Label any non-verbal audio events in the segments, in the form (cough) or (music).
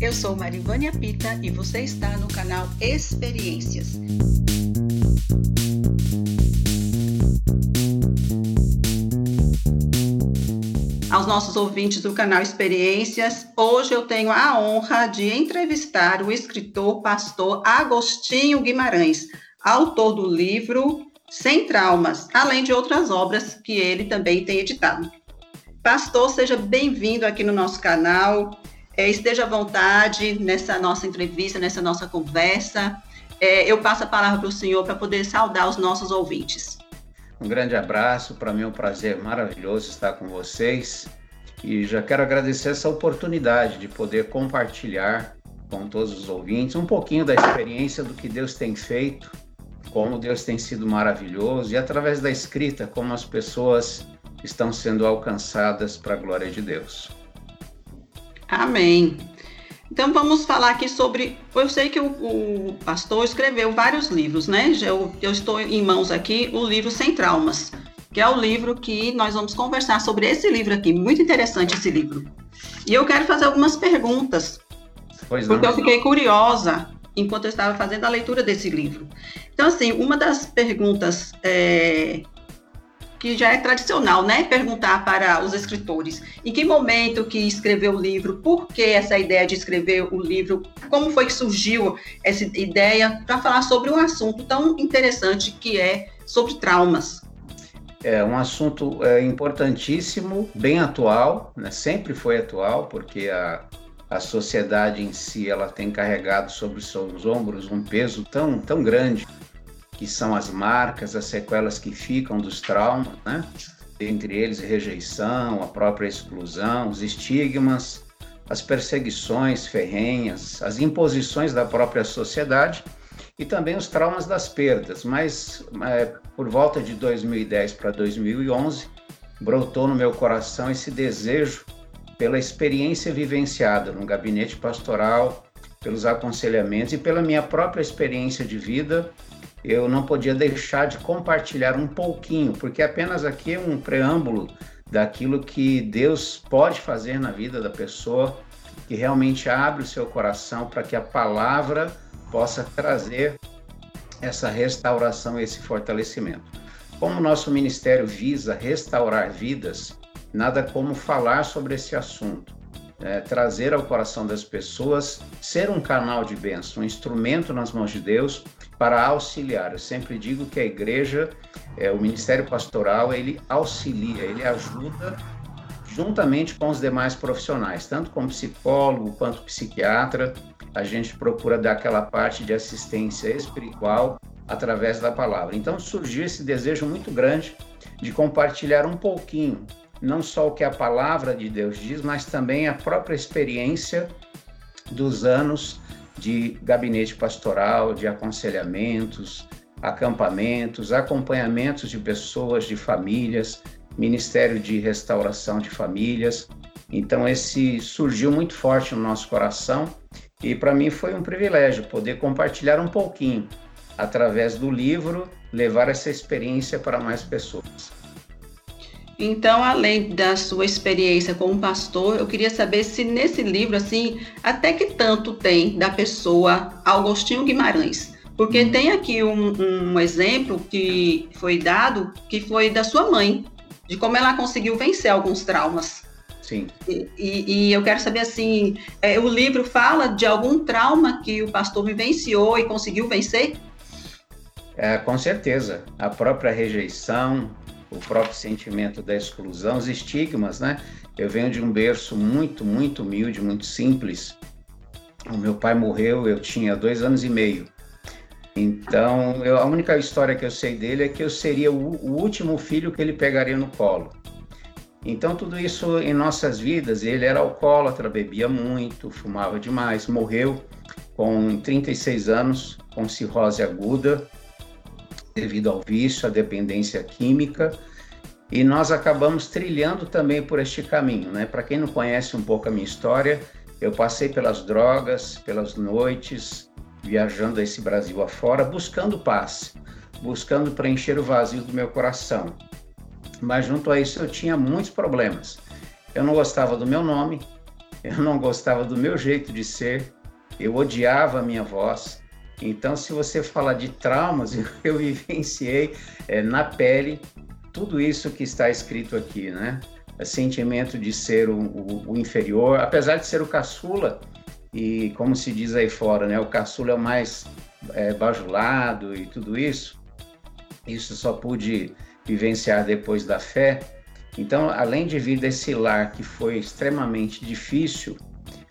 Eu sou Marivânia Pita e você está no canal Experiências. Aos nossos ouvintes do canal Experiências, hoje eu tenho a honra de entrevistar o escritor pastor Agostinho Guimarães, autor do livro Sem Traumas, além de outras obras que ele também tem editado. Pastor, seja bem-vindo aqui no nosso canal. É, esteja à vontade nessa nossa entrevista, nessa nossa conversa. É, eu passo a palavra para o senhor para poder saudar os nossos ouvintes. Um grande abraço, para mim é um prazer maravilhoso estar com vocês e já quero agradecer essa oportunidade de poder compartilhar com todos os ouvintes um pouquinho da experiência do que Deus tem feito, como Deus tem sido maravilhoso e através da escrita como as pessoas estão sendo alcançadas para a glória de Deus. Amém. Então vamos falar aqui sobre. Eu sei que o, o pastor escreveu vários livros, né? Eu, eu, estou em mãos aqui o livro Sem Traumas, que é o livro que nós vamos conversar sobre esse livro aqui. Muito interessante esse livro. E eu quero fazer algumas perguntas, pois porque não. eu fiquei curiosa enquanto eu estava fazendo a leitura desse livro. Então, assim, uma das perguntas é, que já é tradicional, né? Perguntar para os escritores em que momento que escreveu o livro, por que essa ideia de escrever o livro, como foi que surgiu essa ideia para falar sobre um assunto tão interessante que é sobre traumas. É um assunto é, importantíssimo, bem atual, né? sempre foi atual, porque a, a sociedade em si ela tem carregado sobre seus ombros um peso tão, tão grande que são as marcas, as sequelas que ficam dos traumas, né? Entre eles rejeição, a própria exclusão, os estigmas, as perseguições ferrenhas, as imposições da própria sociedade e também os traumas das perdas. Mas é, por volta de 2010 para 2011, brotou no meu coração esse desejo pela experiência vivenciada no gabinete pastoral, pelos aconselhamentos e pela minha própria experiência de vida eu não podia deixar de compartilhar um pouquinho, porque apenas aqui é um preâmbulo daquilo que Deus pode fazer na vida da pessoa, que realmente abre o seu coração para que a palavra possa trazer essa restauração, esse fortalecimento. Como o nosso ministério visa restaurar vidas, nada como falar sobre esse assunto. É, trazer ao coração das pessoas, ser um canal de bênção, um instrumento nas mãos de Deus para auxiliar. Eu sempre digo que a igreja, é, o ministério pastoral, ele auxilia, ele ajuda juntamente com os demais profissionais, tanto como psicólogo quanto psiquiatra, a gente procura dar aquela parte de assistência espiritual através da palavra. Então surgiu esse desejo muito grande de compartilhar um pouquinho, não só o que a palavra de Deus diz, mas também a própria experiência dos anos de gabinete pastoral, de aconselhamentos, acampamentos, acompanhamentos de pessoas, de famílias, Ministério de Restauração de Famílias. Então, esse surgiu muito forte no nosso coração e para mim foi um privilégio poder compartilhar um pouquinho através do livro, levar essa experiência para mais pessoas. Então, além da sua experiência como pastor, eu queria saber se nesse livro, assim, até que tanto tem da pessoa Augustinho Guimarães. Porque hum. tem aqui um, um, exemplo que foi dado, que foi da sua mãe, de como ela conseguiu vencer alguns traumas. Sim. E, e, e eu quero saber, assim, é, o livro fala de algum trauma que o pastor vivenciou e conseguiu vencer? É, com certeza. A própria rejeição, o próprio sentimento da exclusão, os estigmas, né? Eu venho de um berço muito, muito humilde, muito simples. O meu pai morreu, eu tinha dois anos e meio. Então, eu, a única história que eu sei dele é que eu seria o, o último filho que ele pegaria no colo. Então, tudo isso em nossas vidas, ele era alcoólatra, bebia muito, fumava demais, morreu com 36 anos, com cirrose aguda, devido ao vício, à dependência química, e nós acabamos trilhando também por este caminho, né? Para quem não conhece um pouco a minha história, eu passei pelas drogas, pelas noites, viajando esse Brasil afora, buscando paz, buscando preencher o vazio do meu coração. Mas junto a isso eu tinha muitos problemas. Eu não gostava do meu nome, eu não gostava do meu jeito de ser, eu odiava a minha voz. Então, se você falar de traumas, (laughs) eu, vivenciei é, na pele tudo isso que está escrito aqui, né? O sentimento de ser o, o, o, inferior, apesar de ser o caçula, e como se diz aí fora, né? O caçula é o mais é, bajulado e tudo isso. Isso só pude vivenciar depois da fé. Então, além de vir desse lar que foi extremamente difícil,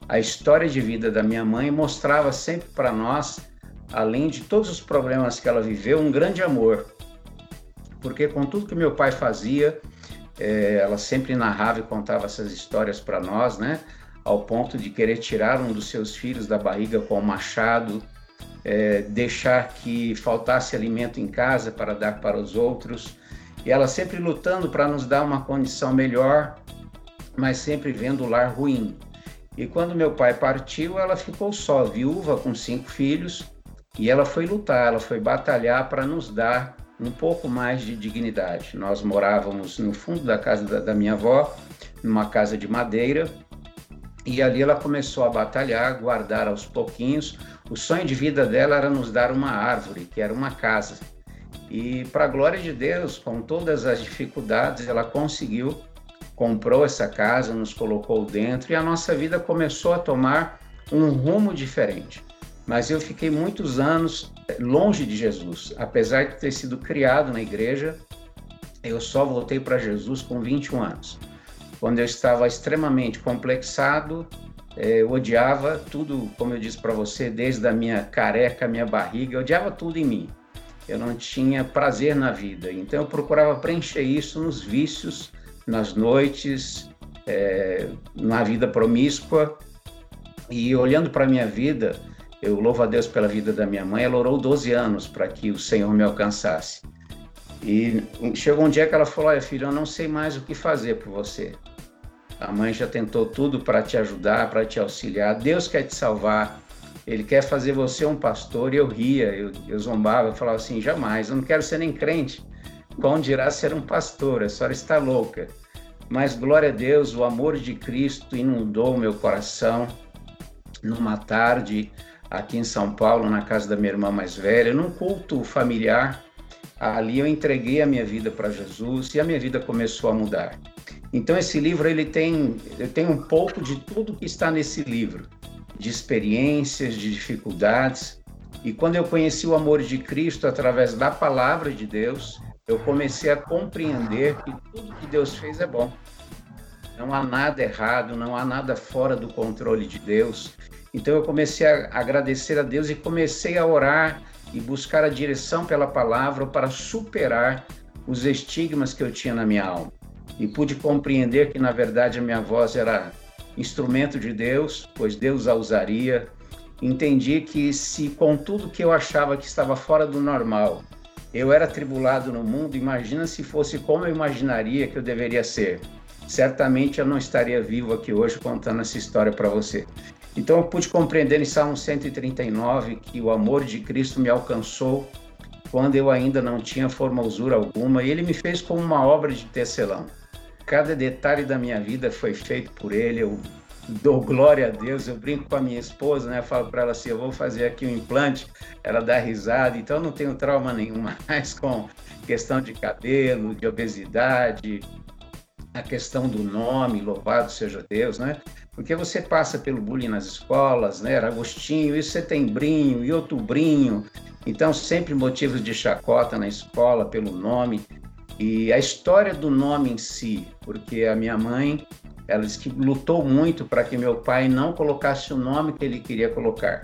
a história de vida da minha mãe mostrava sempre para nós, além de todos os problemas que ela viveu, um grande amor. Porque com tudo que meu pai fazia, é, ela sempre narrava e contava essas histórias para nós, né? Ao ponto de querer tirar um dos seus filhos da barriga com o machado, é, deixar que faltasse alimento em casa para dar para os outros, e ela sempre lutando para nos dar uma condição melhor, mas sempre vendo o lar ruim. E quando meu pai partiu, ela ficou só, viúva com cinco filhos, e ela foi lutar, ela foi batalhar para nos dar um pouco mais de dignidade. Nós morávamos no fundo da casa da, da minha avó, numa casa de madeira, e ali ela começou a batalhar, guardar aos pouquinhos. O sonho de vida dela era nos dar uma árvore, que era uma casa. E, para a glória de Deus, com todas as dificuldades, ela conseguiu comprou essa casa, nos colocou dentro e a nossa vida começou a tomar um rumo diferente. Mas eu fiquei muitos anos longe de Jesus, apesar de ter sido criado na igreja, eu só voltei para Jesus com 21 anos, quando eu estava extremamente complexado, eh, eu odiava tudo, como eu disse para você, desde a minha careca, minha barriga, eu odiava tudo em mim. Eu não tinha prazer na vida, então eu procurava preencher isso nos vícios nas noites, é, na vida promíscua. E olhando para a minha vida, eu louvo a Deus pela vida da minha mãe, ela orou 12 anos para que o Senhor me alcançasse. E chegou um dia que ela falou: Olha, filho, eu não sei mais o que fazer por você. A mãe já tentou tudo para te ajudar, para te auxiliar. Deus quer te salvar. Ele quer fazer você um pastor. E eu ria, eu, eu zombava, eu falava assim: jamais, eu não quero ser nem crente. Quão dirá ser um pastor? A senhora está louca. Mas glória a Deus, o amor de Cristo inundou meu coração numa tarde aqui em São Paulo, na casa da minha irmã mais velha, num culto familiar. Ali eu entreguei a minha vida para Jesus e a minha vida começou a mudar. Então esse livro ele tem, eu tenho um pouco de tudo que está nesse livro, de experiências, de dificuldades. E quando eu conheci o amor de Cristo através da palavra de Deus, eu comecei a compreender que tudo que Deus fez é bom. Não há nada errado, não há nada fora do controle de Deus. Então eu comecei a agradecer a Deus e comecei a orar e buscar a direção pela palavra para superar os estigmas que eu tinha na minha alma. E pude compreender que na verdade a minha voz era instrumento de Deus, pois Deus a usaria. Entendi que se com tudo que eu achava que estava fora do normal, eu era tribulado no mundo, imagina se fosse como eu imaginaria que eu deveria ser. Certamente eu não estaria vivo aqui hoje contando essa história para você. Então eu pude compreender em Salmo 139 que o amor de Cristo me alcançou quando eu ainda não tinha formosura alguma e ele me fez como uma obra de tecelão. Cada detalhe da minha vida foi feito por ele, eu dou glória a Deus. Eu brinco com a minha esposa, né? Eu falo para ela assim: eu vou fazer aqui um implante. Ela dá risada, então eu não tenho trauma nenhum (laughs) mais com questão de cabelo, de obesidade, a questão do nome, louvado seja Deus, né? Porque você passa pelo bullying nas escolas, né? Era Agostinho, e setembrinho, e outubrinho. Então, sempre motivos de chacota na escola pelo nome. E a história do nome em si, porque a minha mãe ela disse que lutou muito para que meu pai não colocasse o nome que ele queria colocar.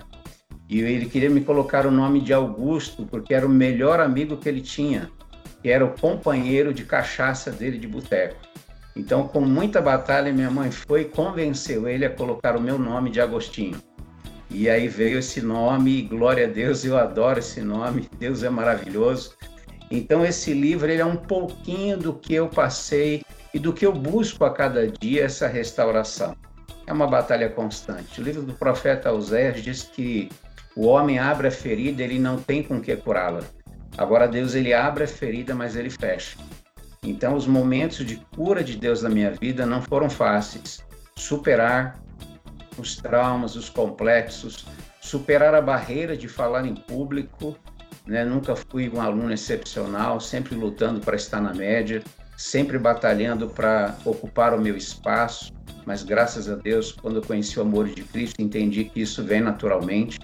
E ele queria me colocar o nome de Augusto, porque era o melhor amigo que ele tinha, que era o companheiro de cachaça dele de boteco. Então, com muita batalha, minha mãe foi e convenceu ele a colocar o meu nome de Agostinho. E aí veio esse nome, glória a Deus, eu adoro esse nome, Deus é maravilhoso. Então, esse livro ele é um pouquinho do que eu passei e do que eu busco a cada dia essa restauração. É uma batalha constante. O livro do profeta Oséias diz que o homem abre a ferida, ele não tem com que curá-la. Agora Deus ele abre a ferida, mas ele fecha. Então, os momentos de cura de Deus na minha vida não foram fáceis. Superar os traumas, os complexos, superar a barreira de falar em público. Né? Nunca fui um aluno excepcional, sempre lutando para estar na média, sempre batalhando para ocupar o meu espaço. Mas graças a Deus, quando eu conheci o amor de Cristo, entendi que isso vem naturalmente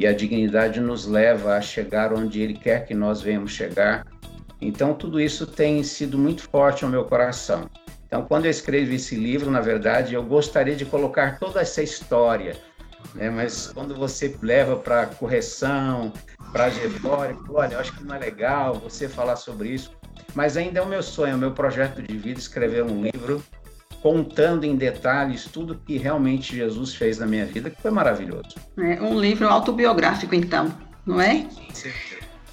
e a dignidade nos leva a chegar onde Ele quer que nós venhamos chegar. Então, tudo isso tem sido muito forte no meu coração. Então, quando eu escrevo esse livro, na verdade, eu gostaria de colocar toda essa história, né? mas quando você leva para correção, para retórica, olha, eu acho que não é legal você falar sobre isso, mas ainda é o meu sonho, é o meu projeto de vida escrever um livro contando em detalhes tudo que realmente Jesus fez na minha vida, que foi maravilhoso. É um livro autobiográfico, então, não é? Sim.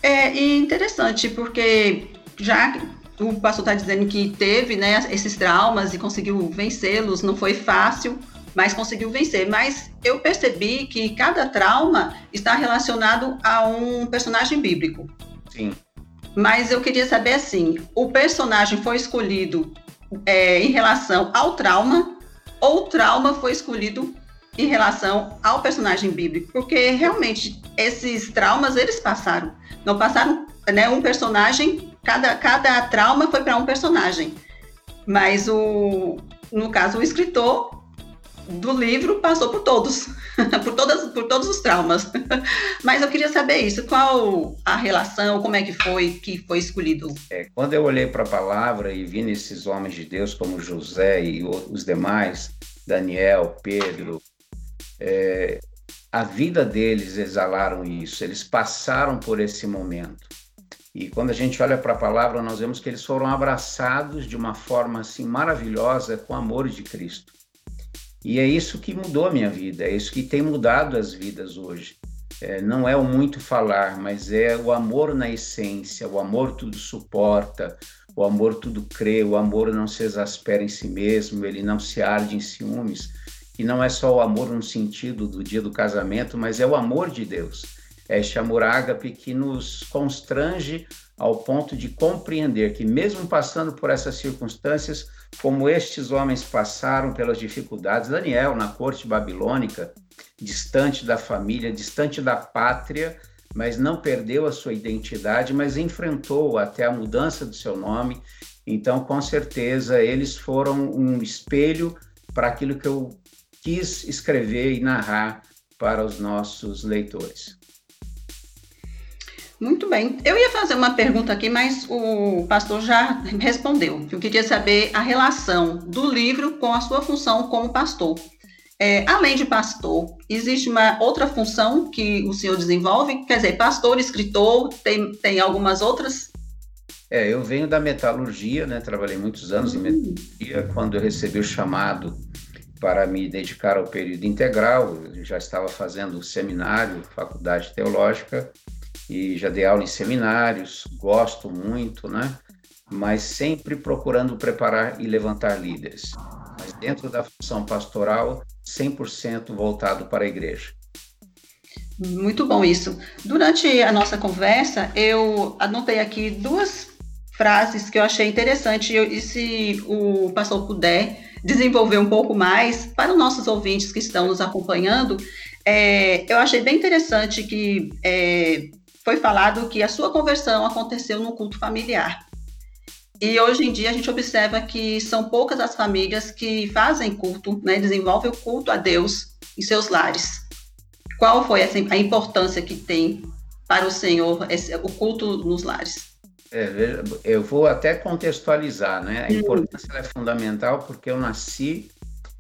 É interessante, porque já o pastor está dizendo que teve né, esses traumas e conseguiu vencê-los, não foi fácil, mas conseguiu vencer. Mas eu percebi que cada trauma está relacionado a um personagem bíblico. Sim. Mas eu queria saber assim: o personagem foi escolhido é, em relação ao trauma, ou o trauma foi escolhido em relação ao personagem bíblico, porque realmente esses traumas eles passaram, não passaram, né? Um personagem, cada, cada trauma foi para um personagem, mas o, no caso o escritor do livro passou por todos, (laughs) por, todas, por todos os traumas. (laughs) Mas eu queria saber isso, qual a relação, como é que foi que foi escolhido? É, quando eu olhei para a palavra e vi nesses homens de Deus como José e os demais, Daniel, Pedro, é, a vida deles exalaram isso, eles passaram por esse momento. E quando a gente olha para a palavra, nós vemos que eles foram abraçados de uma forma assim maravilhosa com o amor de Cristo. E é isso que mudou a minha vida, é isso que tem mudado as vidas hoje. É, não é o muito falar, mas é o amor na essência, o amor tudo suporta, o amor tudo crê, o amor não se exaspera em si mesmo, ele não se arde em ciúmes. E não é só o amor no sentido do dia do casamento, mas é o amor de Deus. É este amor ágape que nos constrange ao ponto de compreender que, mesmo passando por essas circunstâncias, como estes homens passaram pelas dificuldades. Daniel, na corte babilônica, distante da família, distante da pátria, mas não perdeu a sua identidade, mas enfrentou até a mudança do seu nome. Então, com certeza, eles foram um espelho para aquilo que eu quis escrever e narrar para os nossos leitores. Muito bem. Eu ia fazer uma pergunta aqui, mas o pastor já respondeu. Eu queria saber a relação do livro com a sua função como pastor. É, além de pastor, existe uma outra função que o senhor desenvolve? Quer dizer, pastor, escritor, tem, tem algumas outras? É, eu venho da metalurgia, né? Trabalhei muitos anos em hum. metalurgia. Quando eu recebi o chamado para me dedicar ao período integral, eu já estava fazendo seminário, faculdade teológica, e já dei aula em seminários, gosto muito, né? Mas sempre procurando preparar e levantar líderes. Mas dentro da função pastoral, 100% voltado para a igreja. Muito bom isso. Durante a nossa conversa, eu anotei aqui duas frases que eu achei interessante e se o pastor puder desenvolver um pouco mais para os nossos ouvintes que estão nos acompanhando, é, eu achei bem interessante que é, foi falado que a sua conversão aconteceu no culto familiar. E hoje em dia a gente observa que são poucas as famílias que fazem culto, né, desenvolvem o culto a Deus em seus lares. Qual foi a importância que tem para o Senhor esse, o culto nos lares? É, eu vou até contextualizar, né? A hum. importância é fundamental porque eu nasci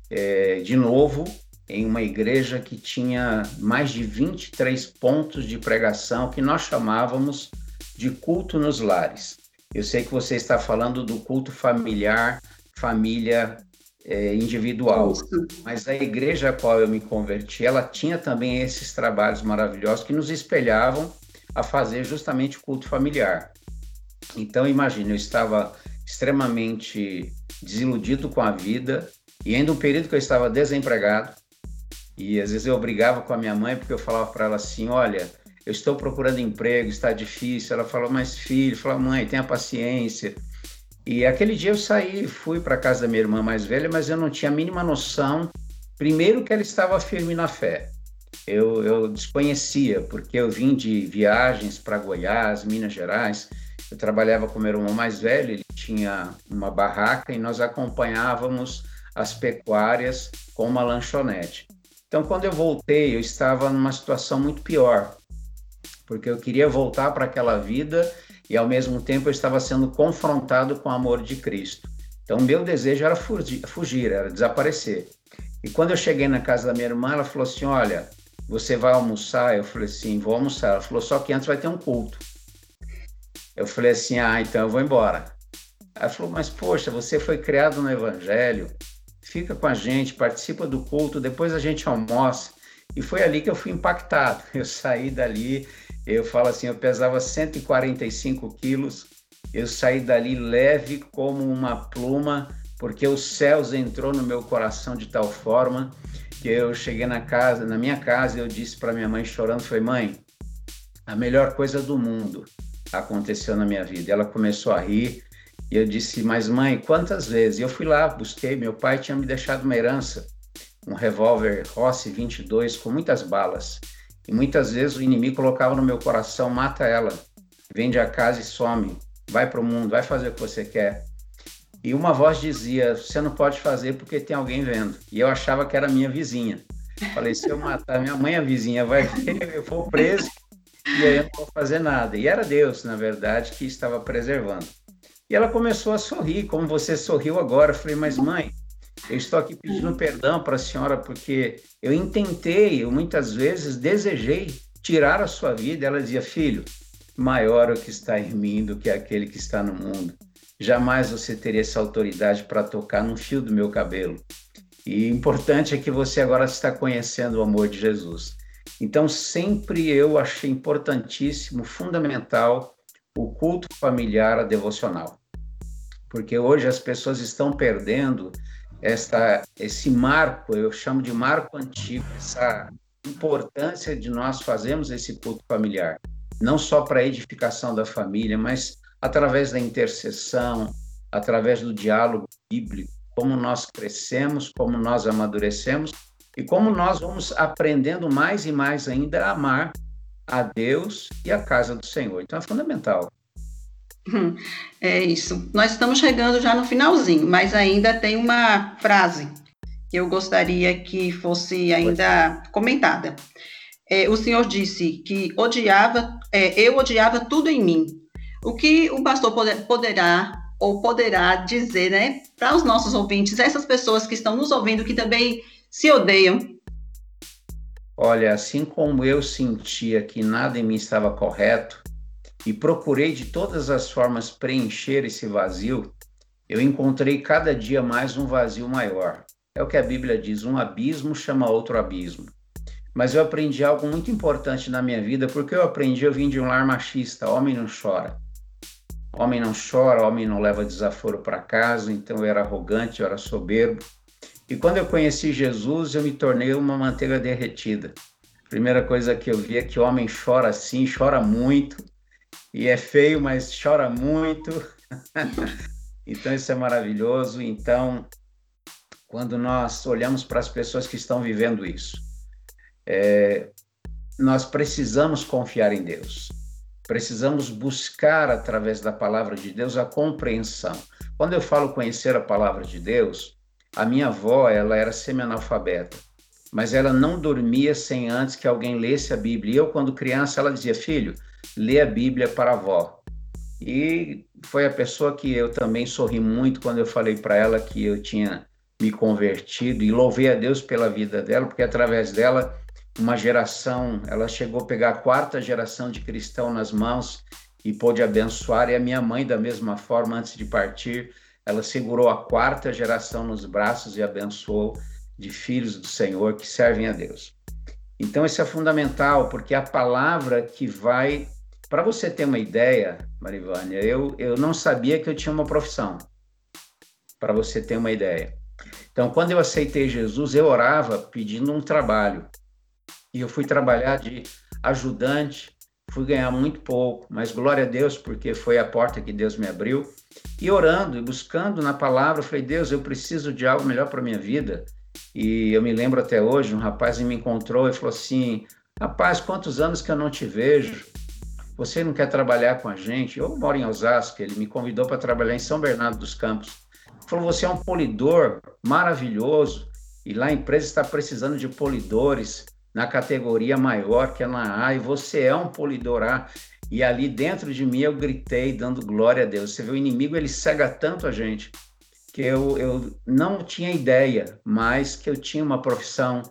é, de novo em uma igreja que tinha mais de 23 pontos de pregação que nós chamávamos de culto nos lares. Eu sei que você está falando do culto familiar, família é, individual, mas a igreja a qual eu me converti, ela tinha também esses trabalhos maravilhosos que nos espelhavam a fazer justamente o culto familiar. Então, imagine, eu estava extremamente desiludido com a vida e ainda um período que eu estava desempregado, e às vezes eu brigava com a minha mãe porque eu falava para ela assim: olha, eu estou procurando emprego, está difícil. Ela falou: mas filho, fala, mãe, tenha paciência. E aquele dia eu saí, fui para casa da minha irmã mais velha, mas eu não tinha a mínima noção, primeiro que ela estava firme na fé. Eu, eu desconhecia, porque eu vim de viagens para Goiás, Minas Gerais. Eu trabalhava com meu irmão mais velho, ele tinha uma barraca e nós acompanhávamos as pecuárias com uma lanchonete. Então, quando eu voltei, eu estava numa situação muito pior, porque eu queria voltar para aquela vida e, ao mesmo tempo, eu estava sendo confrontado com o amor de Cristo. Então, meu desejo era fugir, era desaparecer. E quando eu cheguei na casa da minha irmã, ela falou assim: Olha, você vai almoçar? Eu falei assim: Vou almoçar. Ela falou: Só que antes vai ter um culto. Eu falei assim: Ah, então eu vou embora. Ela falou: Mas poxa, você foi criado no Evangelho, fica com a gente, participa do culto, depois a gente almoça. E foi ali que eu fui impactado. (laughs) Eu saí dali, eu falo assim, eu pesava 145 quilos, eu saí dali leve como uma pluma, porque os céus entrou no meu coração de tal forma que eu cheguei na casa, na minha casa, eu disse para minha mãe chorando, foi mãe, a melhor coisa do mundo aconteceu na minha vida. Ela começou a rir e eu disse, mas mãe, quantas vezes? Eu fui lá, busquei, meu pai tinha me deixado uma herança, um revólver Rossi 22 com muitas balas. E muitas vezes o inimigo colocava no meu coração, mata ela, vende a casa e some, vai para o mundo, vai fazer o que você quer. E uma voz dizia, você não pode fazer porque tem alguém vendo. E eu achava que era minha vizinha. Falei, se eu matar minha mãe, a vizinha vai ver, eu vou preso e aí eu não vou fazer nada. E era Deus, na verdade, que estava preservando. E ela começou a sorrir, como você sorriu agora. Eu falei, mas mãe, eu estou aqui pedindo perdão para a senhora porque eu intentei, eu muitas vezes desejei tirar a sua vida. Ela dizia, filho, maior é o que está em mim do que aquele que está no mundo. Jamais você teria essa autoridade para tocar num fio do meu cabelo. E importante é que você agora está conhecendo o amor de Jesus. Então, sempre eu achei importantíssimo, fundamental, o culto familiar, a devocional. Porque hoje as pessoas estão perdendo esta, esse marco, eu chamo de marco antigo, essa importância de nós fazermos esse culto familiar, não só para a edificação da família, mas através da intercessão, através do diálogo bíblico, como nós crescemos, como nós amadurecemos e como nós vamos aprendendo mais e mais ainda a amar a Deus e a casa do Senhor. Então é fundamental. É isso. Nós estamos chegando já no finalzinho, mas ainda tem uma frase que eu gostaria que fosse ainda comentada. É, o senhor disse que odiava, é, eu odiava tudo em mim. O que o pastor poder, poderá ou poderá dizer, né, para os nossos ouvintes, essas pessoas que estão nos ouvindo que também se odeiam? Olha, assim como eu sentia que nada em mim estava correto e procurei de todas as formas preencher esse vazio, eu encontrei cada dia mais um vazio maior. É o que a Bíblia diz: um abismo chama outro abismo. Mas eu aprendi algo muito importante na minha vida, porque eu aprendi, eu vim de um lar machista, homem não chora. Homem não chora, homem não leva desaforo para casa, então eu era arrogante, eu era soberbo. E quando eu conheci Jesus, eu me tornei uma manteiga derretida. Primeira coisa que eu vi é que homem chora sim, chora muito, e é feio, mas chora muito. (laughs) então isso é maravilhoso. Então, quando nós olhamos para as pessoas que estão vivendo isso, é, nós precisamos confiar em Deus. Precisamos buscar através da palavra de Deus a compreensão. Quando eu falo conhecer a palavra de Deus, a minha avó, ela era semi-analfabeta, mas ela não dormia sem antes que alguém lesse a Bíblia. E eu, quando criança, ela dizia: "Filho, lê a Bíblia para a avó". E foi a pessoa que eu também sorri muito quando eu falei para ela que eu tinha me convertido e louvei a Deus pela vida dela, porque através dela uma geração, ela chegou a pegar a quarta geração de cristão nas mãos e pôde abençoar, e a minha mãe, da mesma forma, antes de partir, ela segurou a quarta geração nos braços e abençoou de filhos do Senhor que servem a Deus. Então, isso é fundamental, porque é a palavra que vai. Para você ter uma ideia, Marivânia, eu, eu não sabia que eu tinha uma profissão. Para você ter uma ideia. Então, quando eu aceitei Jesus, eu orava pedindo um trabalho. E eu fui trabalhar de ajudante fui ganhar muito pouco, mas glória a Deus, porque foi a porta que Deus me abriu. E orando e buscando na palavra, eu falei: Deus, eu preciso de algo melhor para minha vida. E eu me lembro até hoje, um rapaz me encontrou e falou assim: Rapaz, quantos anos que eu não te vejo? Você não quer trabalhar com a gente? Eu moro em Osasco, ele me convidou para trabalhar em São Bernardo dos Campos. Falou: Você é um polidor maravilhoso e lá a empresa está precisando de polidores na categoria maior, que é na A, e você é um polidor A. E ali dentro de mim eu gritei, dando glória a Deus. Você vê, o inimigo ele cega tanto a gente que eu, eu não tinha ideia, mas que eu tinha uma profissão,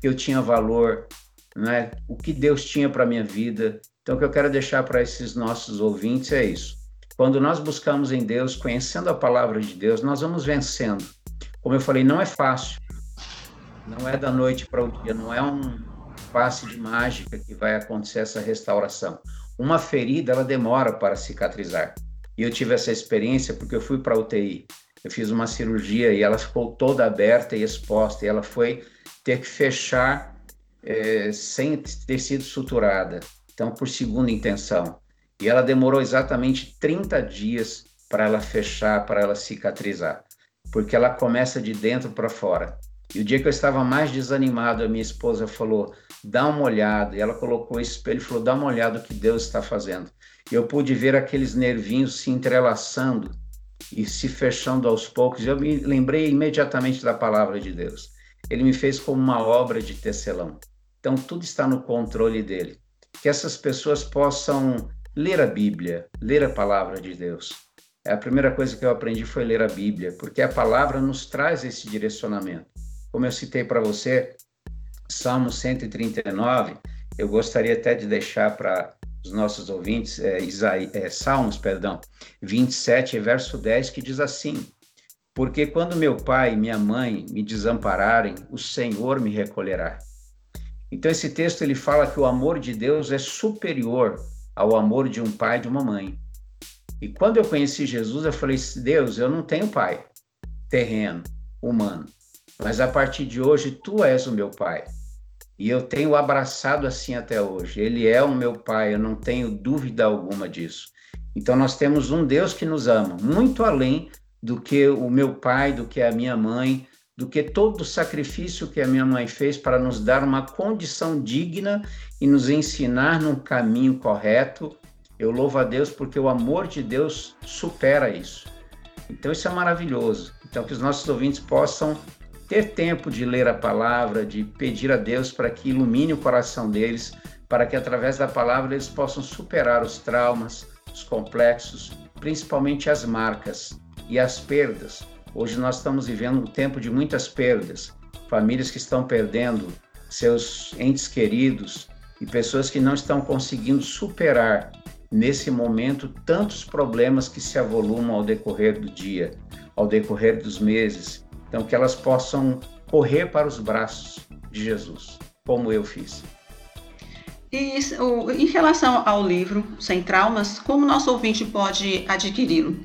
que eu tinha valor, né? o que Deus tinha para minha vida. Então, o que eu quero deixar para esses nossos ouvintes é isso. Quando nós buscamos em Deus, conhecendo a palavra de Deus, nós vamos vencendo. Como eu falei, não é fácil. Não é da noite para o dia, não é um, passe de mágica que vai acontecer essa restauração. Uma ferida, ela demora para cicatrizar. E eu tive essa experiência porque eu fui para a UTI. Eu fiz uma cirurgia e ela ficou toda aberta e exposta. E ela foi ter que fechar é, sem ter sido suturada. Então, por segunda intenção. E ela demorou exatamente 30 dias para ela fechar, para ela cicatrizar. Porque ela começa de dentro para fora. E o dia que eu estava mais desanimado, a minha esposa falou: dá uma olhada. E ela colocou o espelho e falou: dá uma olhada o que Deus está fazendo. E eu pude ver aqueles nervinhos se entrelaçando e se fechando aos poucos. Eu me lembrei imediatamente da palavra de Deus. Ele me fez como uma obra de tecelão. Então, tudo está no controle dele. Que essas pessoas possam ler a Bíblia, ler a palavra de Deus. É a primeira coisa que eu aprendi foi ler a Bíblia, porque a palavra nos traz esse direcionamento. Como eu citei para você, Salmo 139, eu gostaria até de deixar para os nossos ouvintes, é, é, Salmos, perdão, 27, verso 10, que diz assim: Porque quando meu pai e minha mãe me desampararem, o Senhor me recolherá. Então esse texto ele fala que o amor de Deus é superior ao amor de um pai e de uma mãe. E quando eu conheci Jesus, eu falei: Deus, eu não tenho pai terreno, humano, mas a partir de hoje tu és o meu pai. E eu tenho abraçado assim até hoje. Ele é o meu pai, eu não tenho dúvida alguma disso. Então nós temos um Deus que nos ama, muito além do que o meu pai, do que a minha mãe, do que todo o sacrifício que a minha mãe fez para nos dar uma condição digna e nos ensinar num caminho correto. Eu louvo a Deus porque o amor de Deus supera isso. Então isso é maravilhoso. Então que os nossos ouvintes possam ter tempo de ler a palavra, de pedir a Deus para que ilumine o coração deles, para que através da palavra eles possam superar os traumas, os complexos, principalmente as marcas e as perdas. Hoje nós estamos vivendo um tempo de muitas perdas, famílias que estão perdendo seus entes queridos e pessoas que não estão conseguindo superar nesse momento tantos problemas que se avolumam ao decorrer do dia, ao decorrer dos meses então, que elas possam correr para os braços de Jesus, como eu fiz. E em relação ao livro Sem Traumas, como nosso ouvinte pode adquiri-lo?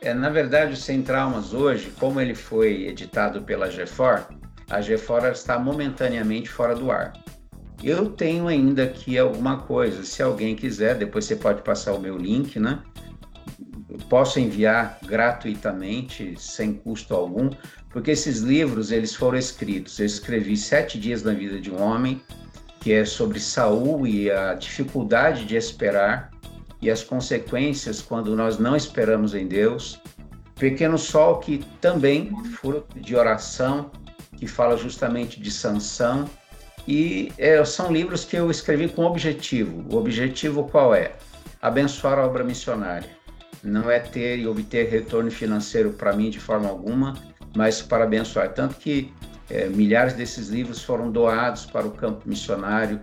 É, na verdade, o Sem Traumas hoje, como ele foi editado pela GeFor, a GeFor está momentaneamente fora do ar. Eu tenho ainda aqui alguma coisa, se alguém quiser, depois você pode passar o meu link, né? Eu posso enviar gratuitamente, sem custo algum, porque esses livros eles foram escritos. Eu escrevi Sete Dias na Vida de um Homem, que é sobre Saul e a dificuldade de esperar e as consequências quando nós não esperamos em Deus. Pequeno Sol, que também fruto de oração, que fala justamente de sanção. E é, são livros que eu escrevi com objetivo. O objetivo qual é? Abençoar a obra missionária. Não é ter e obter retorno financeiro para mim de forma alguma, mas para abençoar. Tanto que é, milhares desses livros foram doados para o campo missionário,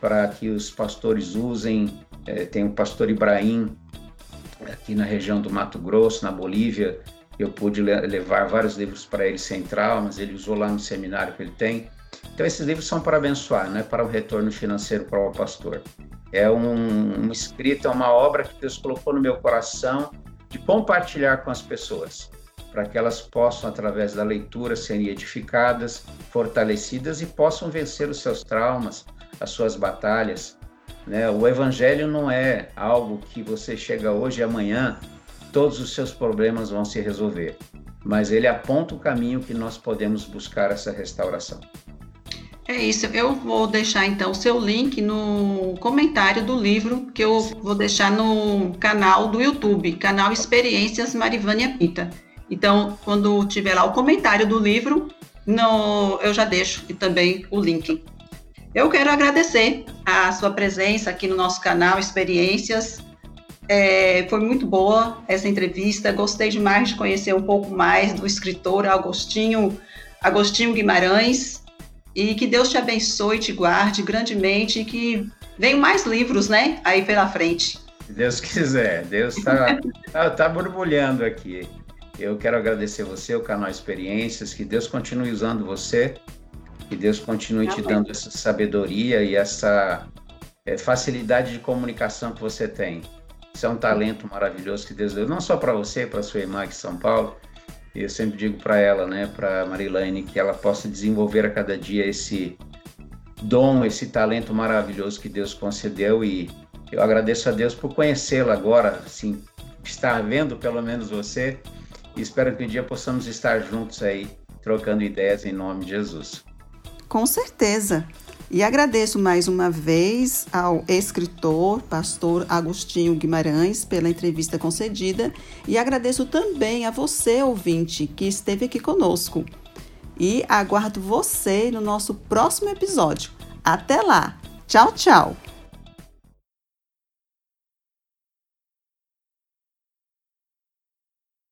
para que os pastores usem. É, tem o pastor Ibrahim, aqui na região do Mato Grosso, na Bolívia. Eu pude levar vários livros para ele sem traumas, ele usou lá no seminário que ele tem. Então, esses livros são para abençoar, não é para o retorno financeiro para o pastor. É um, um escrito, é uma obra que Deus colocou no meu coração de compartilhar com as pessoas para que elas possam, através da leitura, serem edificadas, fortalecidas e possam vencer os seus traumas, as suas batalhas. Né? O evangelho não é algo que você chega hoje e amanhã todos os seus problemas vão se resolver, mas ele aponta o caminho que nós podemos buscar essa restauração. É isso. Eu vou deixar então o seu link no comentário do livro que eu vou deixar no canal do YouTube, canal Experiências Marivânia Pita. Então, quando tiver lá o comentário do livro, no, eu já deixo também o link. Eu quero agradecer a sua presença aqui no nosso canal Experiências. É, foi muito boa essa entrevista. Gostei demais de conhecer um pouco mais do escritor Agostinho, Agostinho Guimarães. E que Deus te abençoe, te guarde grandemente e que venham mais livros, né, aí pela frente. Se Deus quiser, Deus está tá, tá borbulhando aqui. Eu quero agradecer você, o canal Experiências, que Deus continue usando você, que Deus continue te dando essa sabedoria e essa é, facilidade de comunicação que você tem. Isso é um talento maravilhoso que Deus deu, não só para você, para sua irmã aqui em São Paulo, eu sempre digo para ela, né, para Marilane, que ela possa desenvolver a cada dia esse dom, esse talento maravilhoso que Deus concedeu e eu agradeço a Deus por conhecê-la agora, assim, estar vendo pelo menos você e espero que um dia possamos estar juntos aí, trocando ideias em nome de Jesus. Com certeza. E agradeço mais uma vez ao escritor, pastor Agostinho Guimarães, pela entrevista concedida e agradeço também a você, ouvinte, que esteve aqui conosco. E aguardo você no nosso próximo episódio. Até lá! Tchau, tchau!